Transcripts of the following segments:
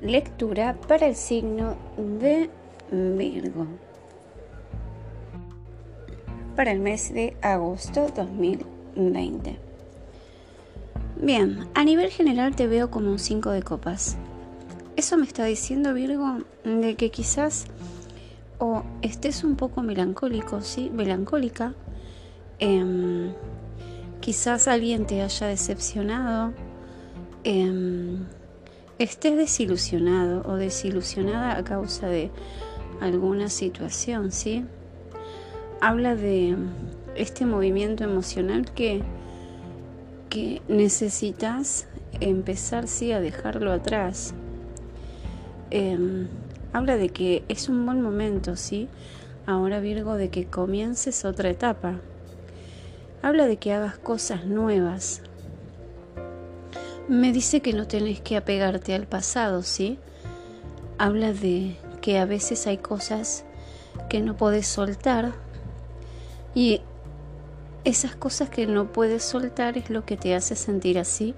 lectura para el signo de Virgo para el mes de agosto 2020. Bien, a nivel general te veo como un 5 de copas. Eso me está diciendo Virgo de que quizás o estés un poco melancólico, ¿sí? Melancólica. Em, quizás alguien te haya decepcionado. Em, estés desilusionado o desilusionada a causa de alguna situación, ¿sí? Habla de este movimiento emocional que, que necesitas empezar, sí, a dejarlo atrás. Em, habla de que es un buen momento, ¿sí? Ahora Virgo, de que comiences otra etapa. Habla de que hagas cosas nuevas, me dice que no tenés que apegarte al pasado, ¿sí? Habla de que a veces hay cosas que no podés soltar y esas cosas que no puedes soltar es lo que te hace sentir así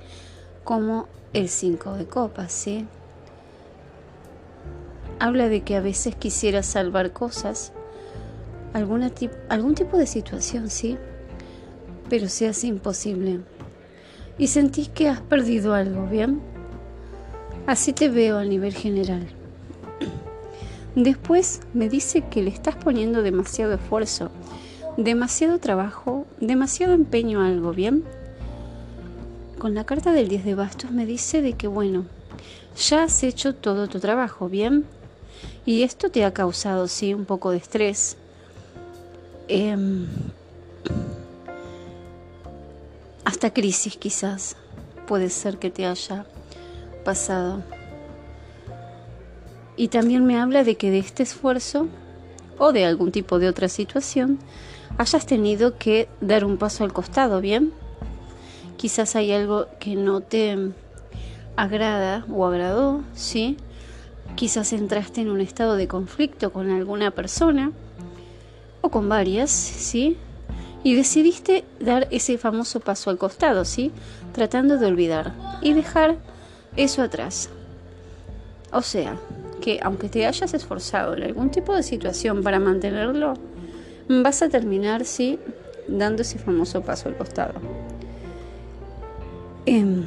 como el 5 de copas, ¿sí? Habla de que a veces quisieras salvar cosas, alguna algún tipo de situación, ¿sí? Pero se hace imposible y sentís que has perdido algo, ¿bien? Así te veo a nivel general. Después me dice que le estás poniendo demasiado esfuerzo, demasiado trabajo, demasiado empeño a algo, ¿bien? Con la carta del 10 de bastos me dice de que, bueno, ya has hecho todo tu trabajo, ¿bien? Y esto te ha causado, sí, un poco de estrés. Eh, hasta crisis quizás puede ser que te haya pasado. Y también me habla de que de este esfuerzo o de algún tipo de otra situación hayas tenido que dar un paso al costado, ¿bien? Quizás hay algo que no te agrada o agradó, ¿sí? Quizás entraste en un estado de conflicto con alguna persona o con varias, ¿sí? Y decidiste dar ese famoso paso al costado, ¿sí? Tratando de olvidar y dejar eso atrás. O sea, que aunque te hayas esforzado en algún tipo de situación para mantenerlo, vas a terminar, sí, dando ese famoso paso al costado. Em,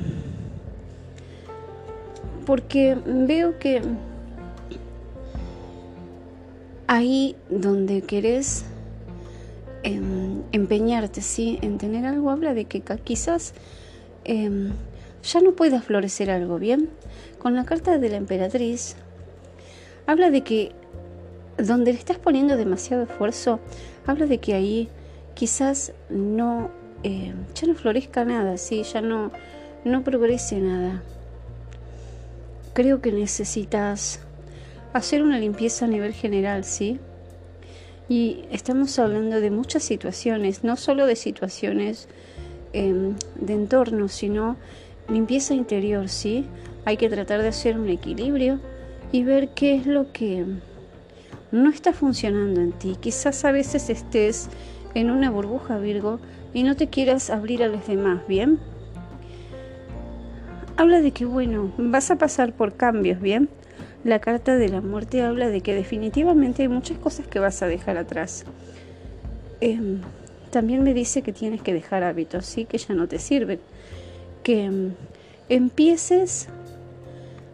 porque veo que ahí donde querés Em, empeñarte, ¿sí? En tener algo, habla de que quizás em, ya no pueda florecer algo, ¿bien? Con la carta de la emperatriz, habla de que donde le estás poniendo demasiado esfuerzo, habla de que ahí quizás no, em, ya no florezca nada, ¿sí? Ya no, no progrese nada. Creo que necesitas hacer una limpieza a nivel general, ¿sí? Y estamos hablando de muchas situaciones, no solo de situaciones em, de entorno, sino limpieza interior, ¿sí? Hay que tratar de hacer un equilibrio y ver qué es lo que no está funcionando en ti. Quizás a veces estés en una burbuja Virgo y no te quieras abrir a los demás, ¿bien? Habla de que, bueno, vas a pasar por cambios, ¿bien? La carta de la muerte habla de que definitivamente hay muchas cosas que vas a dejar atrás. Em, también me dice que tienes que dejar hábitos, ¿sí? que ya no te sirven. Que em, empieces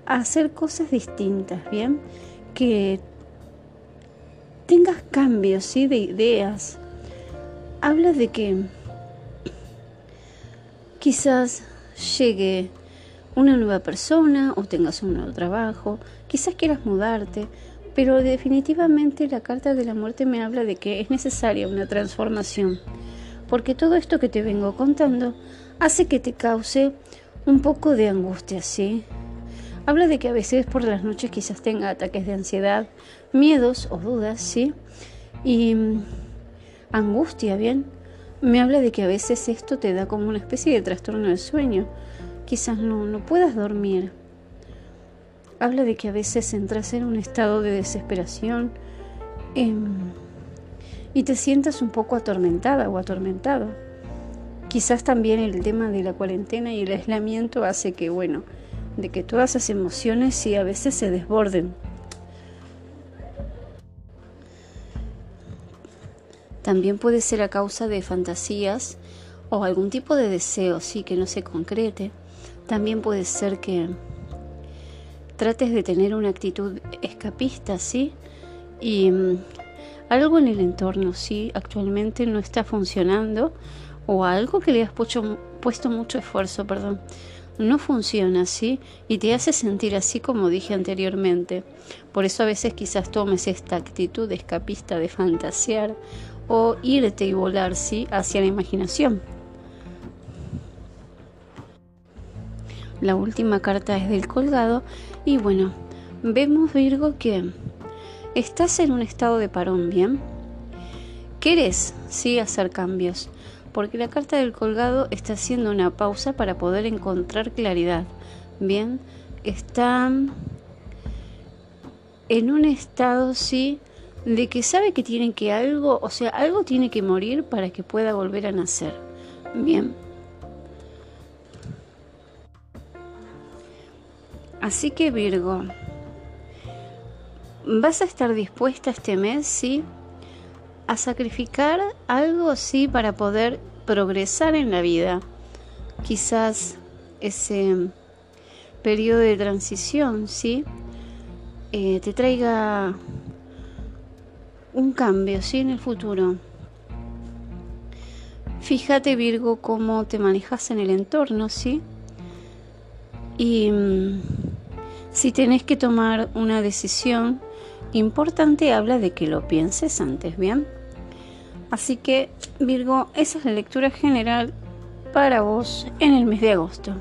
a hacer cosas distintas, ¿bien? Que tengas cambios, ¿sí? De ideas. Habla de que quizás llegue una nueva persona o tengas un nuevo trabajo, quizás quieras mudarte, pero definitivamente la carta de la muerte me habla de que es necesaria una transformación, porque todo esto que te vengo contando hace que te cause un poco de angustia, ¿sí? Habla de que a veces por las noches quizás tenga ataques de ansiedad, miedos o dudas, ¿sí? Y mm, angustia, ¿bien? Me habla de que a veces esto te da como una especie de trastorno del sueño, quizás no, no puedas dormir. Habla de que a veces entras en un estado de desesperación em, y te sientas un poco atormentada o atormentado. Quizás también el tema de la cuarentena y el aislamiento hace que, bueno, de que todas esas emociones sí a veces se desborden. También puede ser a causa de fantasías o algún tipo de deseo, sí, que no se concrete. También puede ser que trates de tener una actitud escapista, sí, y mm, algo en el entorno, sí, actualmente no está funcionando o algo que le has puesto, mucho esfuerzo, perdón, no funciona así y te hace sentir así como dije anteriormente. Por eso a veces quizás tomes esta actitud escapista de fantasear o irte y volar ¿sí? hacia la imaginación. La última carta es del colgado y bueno, vemos Virgo que estás en un estado de parón, ¿bien? ¿Quieres sí hacer cambios? porque la carta del colgado está haciendo una pausa para poder encontrar claridad. Bien, está en un estado, sí, de que sabe que tiene que algo, o sea, algo tiene que morir para que pueda volver a nacer. Bien. Así que Virgo, vas a estar dispuesta este mes, sí, a sacrificar algo, sí, para poder progresar en la vida. Quizás ese periodo de transición, ¿sí? Eh, te traiga un cambio, ¿sí? En el futuro. Fíjate, Virgo, cómo te manejas en el entorno, ¿sí? Y mm, si tenés que tomar una decisión importante, habla de que lo pienses antes, ¿bien? Así que Virgo, esa es la lectura general para vos en el mes de agosto.